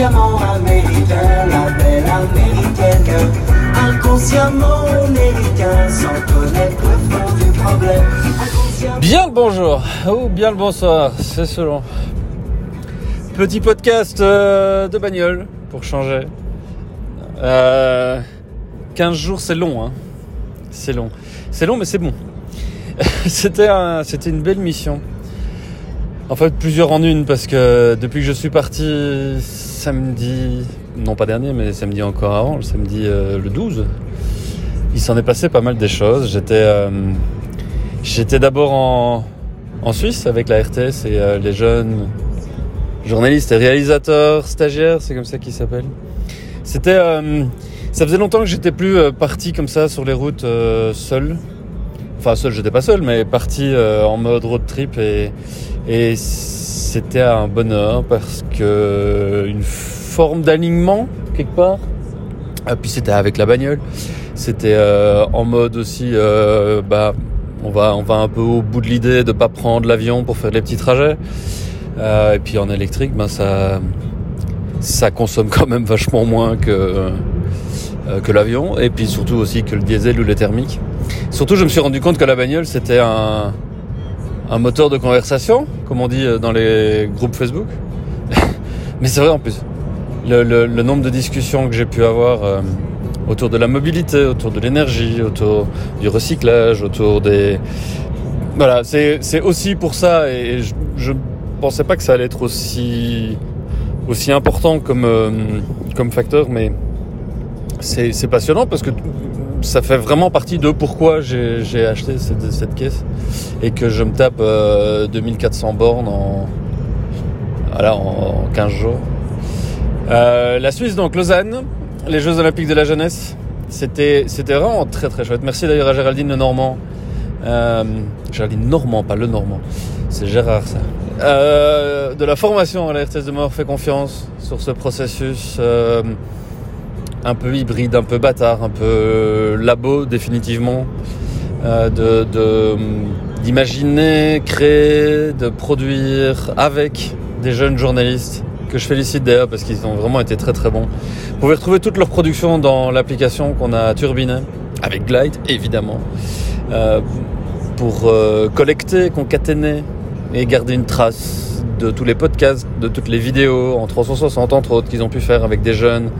inconsciemment américain, la belle américaine. Inconsciemment américain, sans connaître le fond du problème. Bien le bonjour ou bien le bonsoir, c'est selon. Petit podcast euh, de bagnole pour changer. Euh, 15 jours, c'est long, hein. C'est long. C'est long, mais c'est bon. c'était un, c'était une belle mission. En fait, plusieurs en une, parce que depuis que je suis parti samedi, non pas dernier, mais samedi encore avant, le samedi euh, le 12, il s'en est passé pas mal des choses. J'étais, euh, d'abord en, Suisse avec la RTS et euh, les jeunes journalistes et réalisateurs, stagiaires, c'est comme ça qu'ils s'appellent. C'était, ça faisait longtemps que j'étais plus parti comme ça sur les routes seul. Enfin seul, j'étais pas seul, mais parti en mode road trip et, et c'était un bonheur parce que une forme d'alignement quelque part. Et puis c'était avec la bagnole. C'était euh, en mode aussi, euh, bah, on va, on va un peu au bout de l'idée de pas prendre l'avion pour faire les petits trajets. Euh, et puis en électrique, ben ça, ça consomme quand même vachement moins que que l'avion. Et puis surtout aussi que le diesel ou le thermique. Surtout, je me suis rendu compte que la bagnole c'était un un moteur de conversation, comme on dit euh, dans les groupes Facebook. Mais c'est vrai en plus. Le, nombre de discussions que j'ai pu avoir euh, autour de la mobilité, autour de l'énergie, autour du recyclage, autour des... Voilà, c'est aussi pour ça, et je, je pensais pas que ça allait être aussi, important comme, euh, comme facteur, mais c'est passionnant parce que ça fait vraiment partie de pourquoi j'ai acheté cette, caisse et que je me tape euh, 2400 bornes en, en 15 jours. Euh, la Suisse, donc Lausanne, les Jeux Olympiques de la jeunesse, c'était vraiment très très chouette. Merci d'ailleurs à Géraldine Le Normand. Euh, Géraldine Normand, pas Le Normand. C'est Gérard ça. Euh, de la formation à la RTS de mort fait confiance sur ce processus un peu hybride, un peu bâtard, un peu labo définitivement. Euh, de de- d'imaginer, créer, de produire avec des jeunes journalistes que je félicite d'ailleurs parce qu'ils ont vraiment été très très bons. Vous pouvez retrouver toute leur production dans l'application qu'on a turbinée avec Glide évidemment euh, pour euh, collecter, concaténer et garder une trace de tous les podcasts, de toutes les vidéos en 360 entre autres qu'ils ont pu faire avec des jeunes.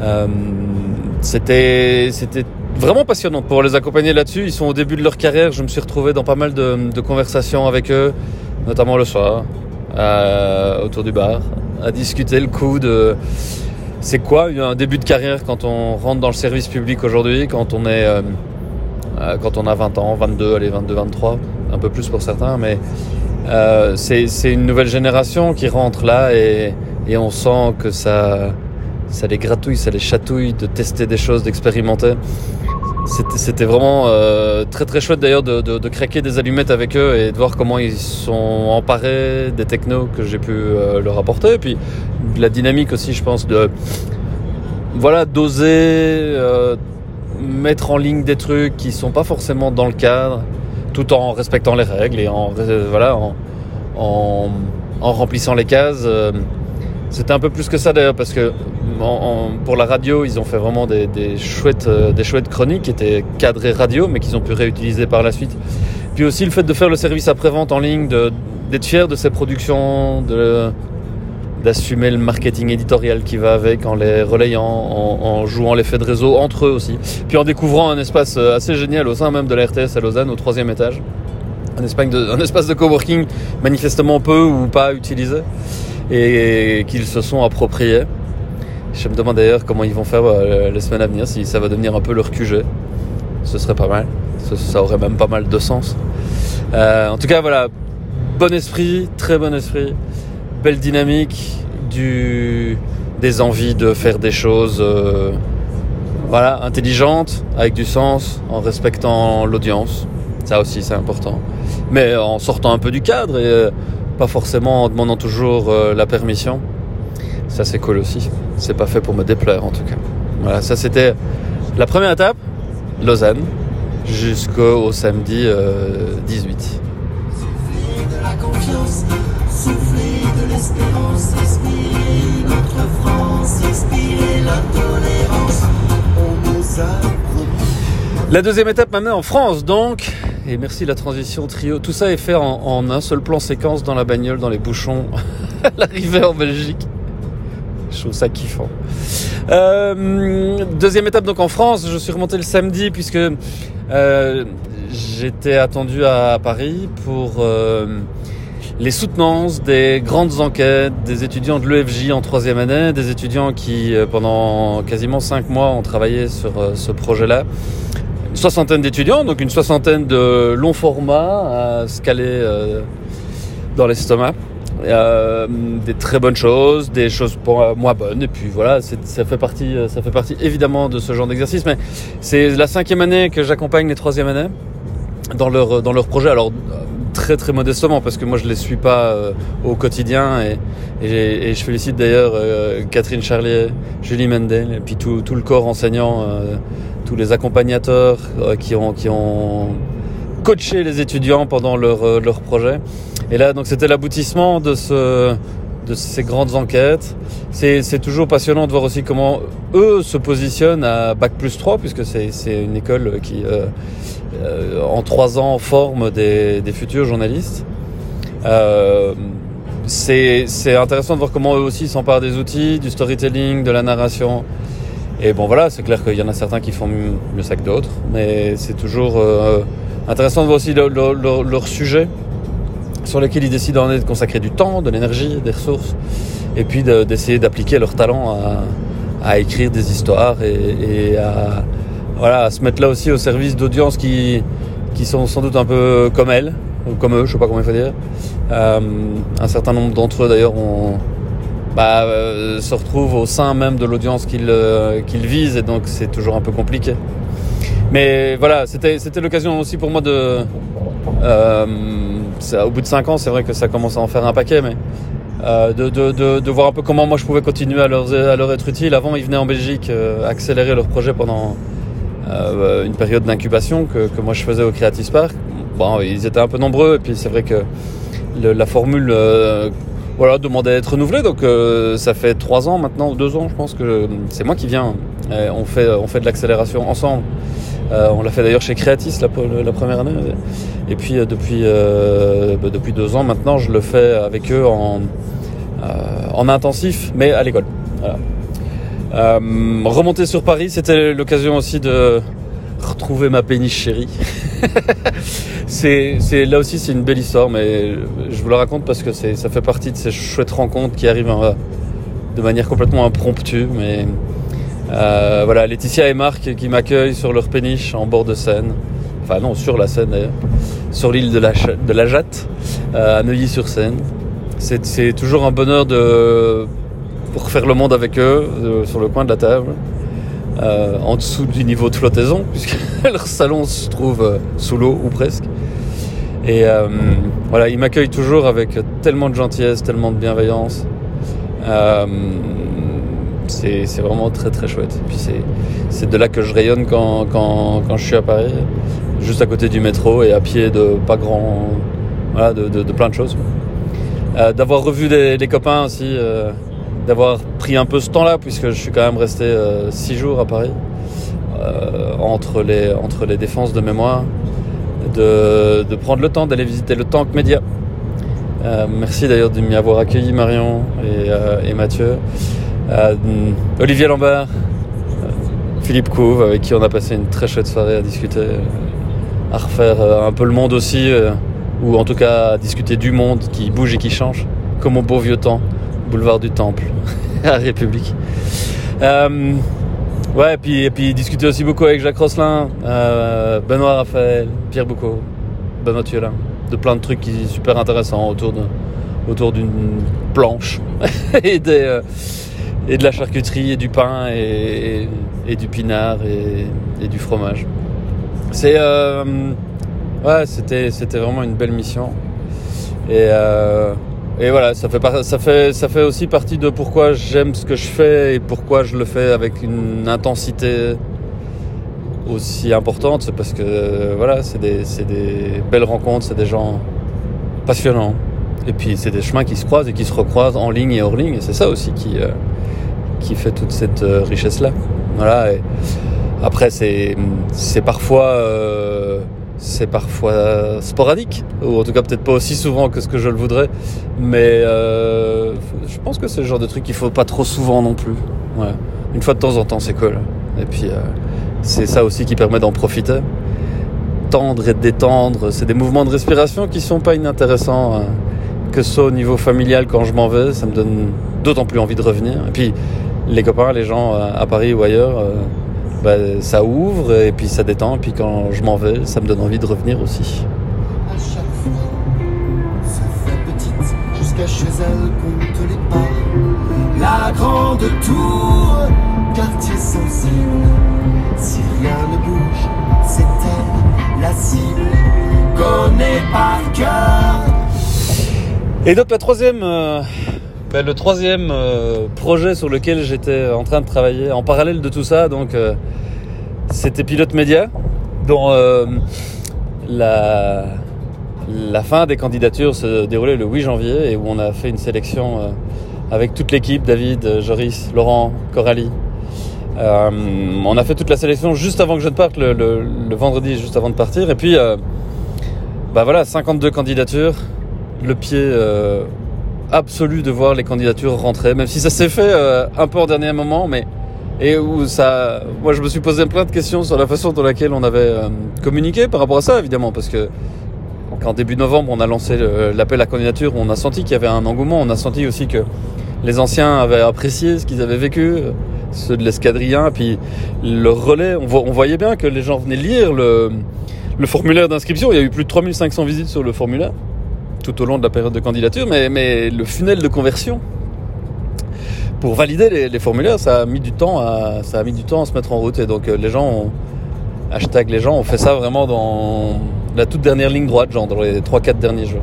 Euh, c'était c'était vraiment passionnant pour les accompagner là-dessus. Ils sont au début de leur carrière. Je me suis retrouvé dans pas mal de, de conversations avec eux, notamment le soir, euh, autour du bar, à discuter le coup de c'est quoi un début de carrière quand on rentre dans le service public aujourd'hui, quand on est euh, euh, quand on a 20 ans, 22, allez 22, 23, un peu plus pour certains, mais euh, c'est une nouvelle génération qui rentre là et, et on sent que ça ça les gratouille, ça les chatouille de tester des choses, d'expérimenter. C'était- vraiment euh, très très chouette d'ailleurs de, craquer des allumettes avec eux et de voir comment ils sont emparés des technos que j'ai pu euh, leur apporter. Et puis la dynamique aussi, je pense, de voilà d'oser euh, mettre en ligne des trucs qui sont pas forcément dans le cadre, tout en respectant les règles et en voilà en remplissant les cases. C'était un peu plus que ça d'ailleurs parce que pour la radio ils ont fait vraiment des, chouettes euh, des chouettes chroniques qui étaient cadrées radio mais qu'ils ont pu réutiliser par la suite. Puis aussi le fait de faire le service après-vente en ligne, d'être fier de ces productions, d'assumer le marketing éditorial qui va avec en les relayant, en, jouant l'effet de réseau entre eux aussi. Puis en découvrant un espace euh, assez génial au sein même de la RTS à Lausanne au troisième étage. Un espace de coworking manifestement peu ou pas utilisé et qu'ils se sont appropriés. Je me demande d'ailleurs comment ils vont faire euh, les semaines à venir, si ça va devenir un peu leur QG. Ce serait pas mal. Ça, aurait même pas mal de sens. Euh, en tout cas, voilà. Bon esprit, très bon esprit. Belle dynamique, du, des envies de faire des choses euh, voilà, intelligentes, avec du sens, en respectant l'audience. Ça aussi, c'est important. Mais en sortant un peu du cadre et euh, pas forcément en demandant toujours euh, la permission. Ça c'est cool aussi. C'est pas fait pour me déplaire en tout cas. Voilà, ça c'était la première étape, Lausanne, jusqu'au samedi euh, 18. De la confiance, de l'espérance, notre France, la tolérance. La deuxième étape m'amenait en France donc et merci la transition trio. Tout ça est fait en, un seul plan séquence dans la bagnole, dans les bouchons, à l'arrivée en Belgique. Je trouve ça kiffant. Deuxième étape donc en France, je suis remonté le samedi puisque euh, j'étais attendu à Paris pour euh, les soutenances des grandes enquêtes des étudiants de l'EFJ en troisième année, des étudiants qui euh, pendant quasiment cinq mois ont travaillé sur ce projet-là. Soixantaine d'étudiants, donc une soixantaine de longs formats à se caler euh, dans l'estomac. Euh, des très bonnes choses, des choses pour euh, moins bonnes, et puis voilà, ça fait partie, euh, ça fait partie évidemment de ce genre d'exercice. Mais c'est la cinquième année que j'accompagne les troisième années dans leur dans leur projet. Alors euh, très très modestement parce que moi je les suis pas euh, au quotidien et, je félicite d'ailleurs euh, Catherine Charlier, Julie Mendel et puis tout, tout le corps enseignant, euh, tous les accompagnateurs euh, qui ont qui ont coaché les étudiants pendant leur euh, leur projet. Et là donc c'était l'aboutissement de ce de ces grandes enquêtes. C'est toujours passionnant de voir aussi comment eux se positionnent à bac plus 3 puisque c'est une école qui euh, en trois ans forme des, futurs journalistes. Euh, c'est intéressant de voir comment eux aussi s'emparent des outils, du storytelling, de la narration. Et bon voilà, c'est clair qu'il y en a certains qui font mieux ça que d'autres, mais c'est toujours euh, intéressant de voir aussi leur, leur, leur- leur sujet sur lesquels ils décident de consacrer du temps, de l'énergie, des ressources, et puis de- d'essayer d'appliquer leur talent à, écrire des histoires et, à, voilà, se mettre là aussi au service d'audiences qui, qui sont sans doute un peu comme elles, ou comme eux, je sais pas comment il faut dire. Euh, un certain nombre d'entre eux d'ailleurs ont, bah, euh, se retrouvent au sein même de l'audience qu'ils euh, qu'ils visent et donc c'est toujours un peu compliqué. Mais voilà, c'était l'occasion aussi pour moi de... Euh, c'est- au bout de 5 ans, c'est vrai que ça commence à en faire un paquet, mais euh, de, de, de, de voir un peu comment moi je pouvais continuer à leur, à leur être utile. Avant, ils venaient en Belgique euh, accélérer leur projet pendant euh, une période d'incubation que, que moi je faisais au Creative Spark. Bon, ils étaient un peu nombreux, et puis c'est vrai que le- la formule voilà, demandait à être renouvelée, donc euh, ça fait 3 ans maintenant, 2 ans, je pense que c'est moi qui viens. Et on, fait, on fait de l'accélération ensemble. Euh, on l'a fait d'ailleurs chez Creatis la, première année. Et puis euh, depuis, euh, bah, depuis deux ans maintenant, je le fais avec eux en, euh, en intensif, mais à l'école. Voilà. Euh, remonter sur Paris, c'était l'occasion aussi de retrouver ma péniche chérie. c'est, là aussi c'est une belle histoire, mais je vous la raconte parce que ça fait partie de ces chouettes rencontres qui arrivent euh, de manière complètement impromptue, mais euh, voilà, Laetitia et Marc qui m'accueillent sur leur péniche en bord de Seine. Enfin non, sur la Seine d'ailleurs. Sur l'île de la, Jatte, euh, à Neuilly-sur-Seine. C'est, toujours un bonheur de pour faire le monde avec eux sur le coin de la table. Euh, en dessous du niveau de flottaison, puisque leur salon se trouve euh, sous l'eau ou presque. Et euh, voilà, ils m'accueillent toujours avec tellement de gentillesse, tellement de bienveillance. Euh, c'est vraiment très très chouette. Et puis c'est de là que je rayonne quand, quand, quand je suis à Paris, juste à côté du métro et à pied de pas grand, voilà, de, de, plein de choses. Euh, d'avoir revu des, des copains aussi, euh, d'avoir pris un peu ce temps-là puisque je suis quand même resté euh, six jours à Paris euh, entre les défenses de mémoire, de, prendre le temps d'aller visiter le Tank Média. Euh, merci d'ailleurs de m'y avoir accueilli Marion et, et Mathieu. Olivier Lambert, Philippe Couve, avec qui on a passé une très chouette soirée à discuter, à refaire un peu le monde aussi, ou en tout cas à discuter du monde qui bouge et qui change, comme au beau vieux temps, boulevard du Temple, à République. Euh, ouais, et puis, et puis discuter aussi beaucoup avec Jacques Rosselin, euh, Benoît Raphaël, Pierre Boucaud, Benoît Thielin, de plein de trucs qui super intéressants autour de autour d'une planche et des euh, et de la charcuterie et du pain et, et, et du pinard et, du fromage. C'est ouais, c'était c'était vraiment une belle mission et et voilà, ça fait ça fait ça fait aussi partie de pourquoi j'aime ce que je fais et pourquoi je le fais avec une intensité aussi importante, c'est parce que euh, voilà, c'est des des belles rencontres, c'est des gens passionnants. Et puis c'est des chemins qui se croisent et qui se recroisent en ligne et hors ligne. Et c'est ça aussi qui, euh, qui fait toute cette euh, richesse-là. Voilà. Après, c'est c'est parfois euh, c'est parfois sporadique, ou en tout cas peut-être pas aussi souvent que ce que je le voudrais, mais euh, je pense que c'est le genre de truc qu'il faut pas trop souvent non plus. Ouais. Une fois de temps en temps, c'est cool. Et puis euh, c'est ça aussi qui permet d'en profiter. Tendre et détendre, c'est des mouvements de respiration qui sont pas inintéressants. hein. Que ce soit au niveau familial quand je m'en vais, ça me donne d'autant plus envie de revenir. Et puis les copains, les gens euh, à Paris ou ailleurs, euh, bah, ça ouvre et puis ça détend. Et puis quand je m'en vais, ça me donne envie de revenir aussi. À chaque fois, se fait petite jusqu'à chez elle compte les pas. La grande tour, quartier sensible. Si rien ne bouge, c'est elle la cible. Connaît par cœur. Et donc la troisième, euh, ben, le troisième euh, projet sur lequel j'étais en train de travailler en parallèle de tout ça, donc euh, c'était Pilote Média, dont euh, la, fin des candidatures se déroulait le 8 janvier et où on a fait une sélection avec toute l'équipe, David, Joris, Laurent, Coralie. On a fait toute la sélection juste avant que je ne parte, le, vendredi, juste avant de partir. Et puis, bah voilà, 52 candidatures, le pied absolu de voir les candidatures rentrer, même si ça s'est fait euh, un peu en dernier moment, mais et où ça, moi je me suis posé plein de questions sur la façon dont laquelle on avait euh, communiqué par rapport à ça, évidemment, parce que qu'en début novembre on a lancé l'appel à candidature, on a senti qu'il y avait un engouement, on a senti aussi que les anciens avaient apprécié ce qu'ils avaient vécu, ceux de l'escadrien, puis le relais, on voyait bien que les gens venaient lire le, le formulaire d'inscription, il y a eu plus de 3500 visites sur le formulaire tout au long de la période de candidature, mais, mais le funnel de conversion pour valider les, formulaires, ça a mis du temps à ça a mis du temps à se mettre en route et donc euh, les gens ont, hashtag les gens ont fait ça vraiment dans la toute dernière ligne droite, genre dans les 3-4 derniers jours.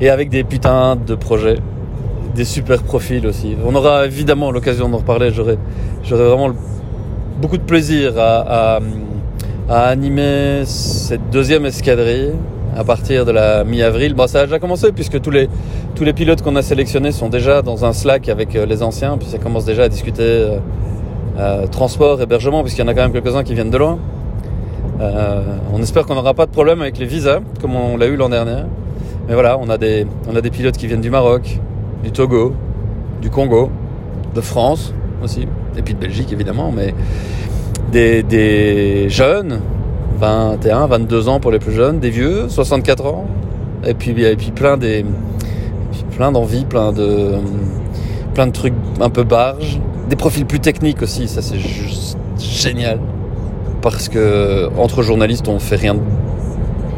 Et avec des putains de projets, des super profils aussi. On aura évidemment l'occasion d'en reparler. J'aurai j'aurai vraiment beaucoup de plaisir à animer cette deuxième escadrille à partir de la mi-avril. Bon, ça a déjà commencé puisque tous les, tous les pilotes qu'on a sélectionnés sont déjà dans un Slack avec euh, les anciens, puis ça commence déjà à discuter euh, euh, transport, hébergement, puisqu'il y en a quand même quelques-uns qui viennent de loin. On espère qu'on n'aura pas de problème avec les visas, comme on l'a eu l'an dernier. Mais voilà, on a, des, on a des pilotes qui viennent du Maroc, du Togo, du Congo, de France aussi, et puis de Belgique évidemment, mais des, des jeunes, 21, 22 ans pour les plus jeunes, des vieux, 64 ans, et puis, et puis plein des, plein d'envie, plein de, trucs un peu barges, des profils plus techniques aussi, ça c'est juste génial, parce que entre journalistes on fait rien de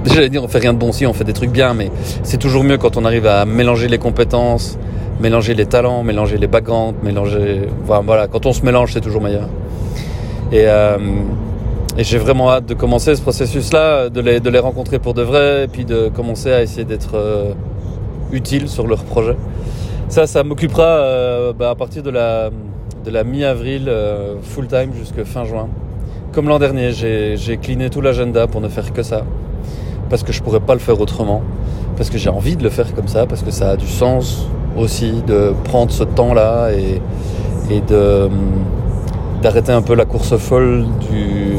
J'allais dire on fait rien de bon si on fait des trucs bien, mais c'est toujours mieux quand on arrive à mélanger les compétences, mélanger les talents, mélanger les backgrounds, mélanger. Voilà, quand on se mélange, c'est toujours meilleur. Et, euh, et j'ai vraiment hâte de commencer ce processus-là, de les, de les rencontrer pour de vrai, et puis de commencer à essayer d'être euh, utile sur leur projet. Ça, ça m'occupera euh, bah, à partir de la, de la mi-avril, euh, full-time jusqu'à fin juin. Comme l'an dernier, j'ai cliné tout l'agenda pour ne faire que ça parce que je pourrais pas le faire autrement, parce que j'ai envie de le faire comme ça, parce que ça a du sens aussi de prendre ce temps-là et, et de d'arrêter un peu la course folle du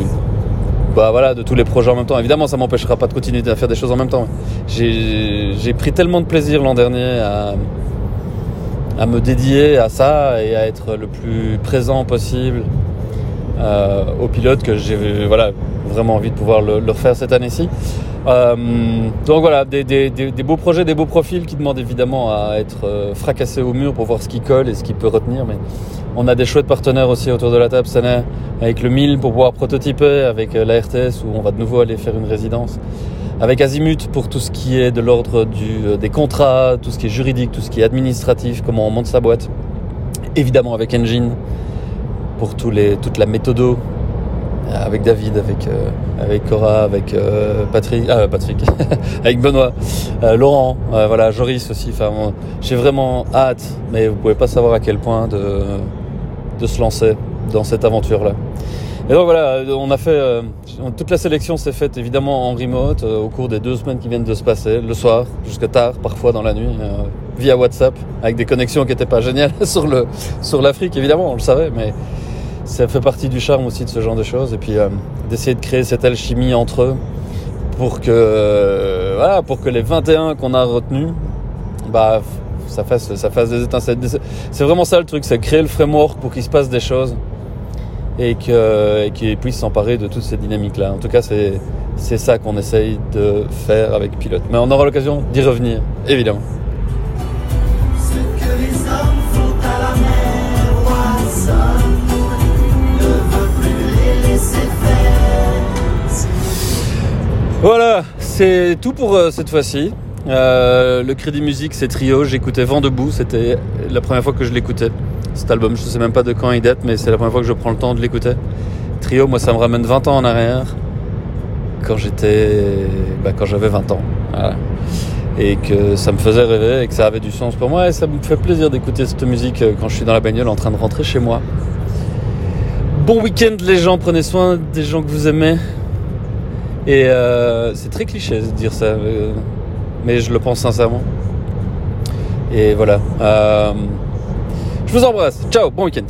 bah voilà de tous les projets en même temps. Évidemment, ça m'empêchera pas de continuer à faire des choses en même temps. J'ai pris tellement de plaisir l'an dernier à à me dédier à ça et à être le plus présent possible euh, aux pilotes que j'ai voilà vraiment envie de pouvoir le refaire cette année-ci. Euh, donc voilà, des, des, des, beaux projets, des beaux profils qui demandent évidemment à être euh, fracassés au mur pour voir ce qui colle et ce qui peut retenir. Mais on a des chouettes partenaires aussi autour de la table année, avec le 1000 pour pouvoir prototyper, avec euh, la RTS où on va de nouveau aller faire une résidence, avec Azimut pour tout ce qui est de l'ordre des contrats, tout ce qui est juridique, tout ce qui est administratif, comment on monte sa boîte. Évidemment avec Engine pour tous toute la méthodo avec David, avec, euh, avec Cora, avec euh, Patrick, ah, Patrick, avec Benoît, euh, Laurent, voilà, Joris aussi. Enfin, j'ai vraiment hâte, mais vous pouvez pas savoir à quel point de, de se lancer dans cette aventure-là. Et donc voilà, on a fait euh, toute la sélection s'est faite évidemment en remote euh, au cours des deux semaines qui viennent de se passer, le soir jusqu'à tard, parfois dans la nuit, euh, via WhatsApp, avec des connexions qui n'étaient pas géniales sur le sur l'Afrique évidemment, on le savait, mais ça fait partie du charme aussi de ce genre de choses. Et puis euh, d'essayer de créer cette alchimie entre eux pour que, euh, voilà, pour que les 21 qu'on a retenus, bah, ça fasse, ça fasse des étincelles. C'est vraiment ça le truc, c'est créer le framework pour qu'il se passe des choses et qu'ils puissent s'emparer de toutes ces dynamiques-là. En tout cas, c'est c'est ça qu'on essaye de faire avec Pilote. Mais on aura l'occasion d'y revenir, évidemment. Voilà, c'est tout pour euh, cette fois-ci. Euh, le crédit musique, c'est trio. J'écoutais Vent debout. C'était la première fois que je l'écoutais. Cet album, je ne sais même pas de quand il date, mais c'est la première fois que je prends le temps de l'écouter. Trio, moi, ça me ramène 20 ans en arrière. Quand j'étais, bah, quand j'avais 20 ans. Voilà. Et que ça me faisait rêver et que ça avait du sens pour moi. Et ça me fait plaisir d'écouter cette musique euh, quand je suis dans la bagnole en train de rentrer chez moi. Bon week-end les gens, prenez soin des gens que vous aimez. Et euh, c'est très cliché de dire ça, mais je le pense sincèrement. Et voilà. Euh, je vous embrasse. Ciao, bon week-end.